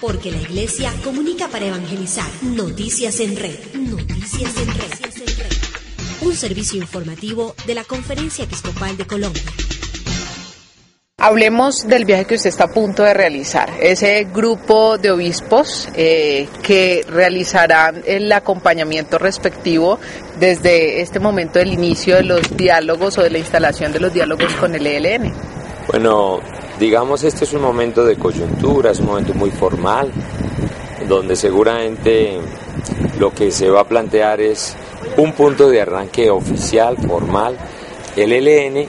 Porque la iglesia comunica para evangelizar. Noticias en red. Noticias en red. Un servicio informativo de la Conferencia Episcopal de Colombia. Hablemos del viaje que usted está a punto de realizar, ese grupo de obispos eh, que realizarán el acompañamiento respectivo desde este momento del inicio de los diálogos o de la instalación de los diálogos con el ELN. Bueno, digamos este es un momento de coyuntura, es un momento muy formal, donde seguramente lo que se va a plantear es un punto de arranque oficial, formal. El ELN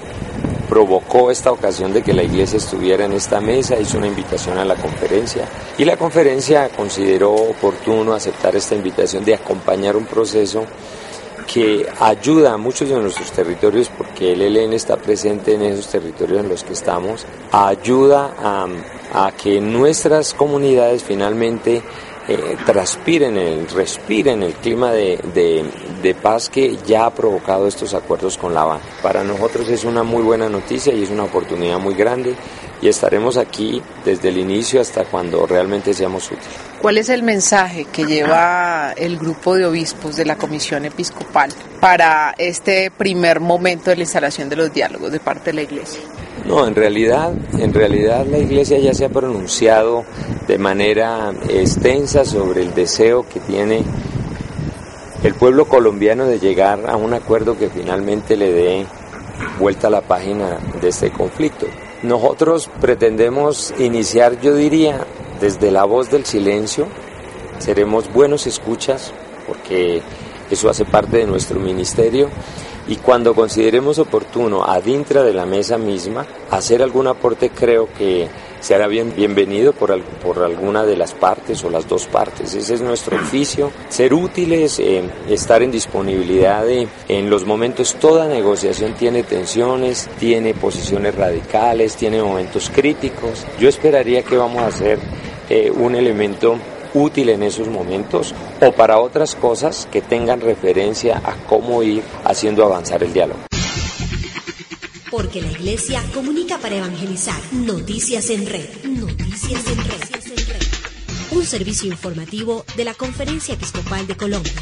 provocó esta ocasión de que la iglesia estuviera en esta mesa, hizo una invitación a la conferencia y la conferencia consideró oportuno aceptar esta invitación de acompañar un proceso que ayuda a muchos de nuestros territorios, porque el ELN está presente en esos territorios en los que estamos, ayuda a, que nuestras comunidades finalmente eh, transpiren, el, respiren el clima de, de, paz que ya ha provocado estos acuerdos con la Habana. Para nosotros es una muy buena noticia y es una oportunidad muy grande y estaremos aquí desde el inicio hasta cuando realmente seamos útiles. ¿Cuál es el mensaje que lleva el grupo de obispos de la Comisión Episcopal para este primer momento de la instalación de los diálogos de parte de la Iglesia? No, en realidad, en realidad la Iglesia ya se ha pronunciado de manera extensa sobre el deseo que tiene el pueblo colombiano de llegar a un acuerdo que finalmente le dé vuelta a la página de este conflicto. Nosotros pretendemos iniciar, yo diría, desde la voz del silencio. Seremos buenos escuchas, porque eso hace parte de nuestro ministerio. Y cuando consideremos oportuno, adintra de la mesa misma, hacer algún aporte, creo que será bien, bienvenido por, por alguna de las partes o las dos partes. Ese es nuestro oficio, ser útiles, eh, estar en disponibilidad en los momentos, toda negociación tiene tensiones, tiene posiciones radicales, tiene momentos críticos. Yo esperaría que vamos a ser eh, un elemento útil en esos momentos o para otras cosas que tengan referencia a cómo ir haciendo avanzar el diálogo. Porque la Iglesia comunica para evangelizar. Noticias en red. Noticias en red. Un servicio informativo de la Conferencia Episcopal de Colombia.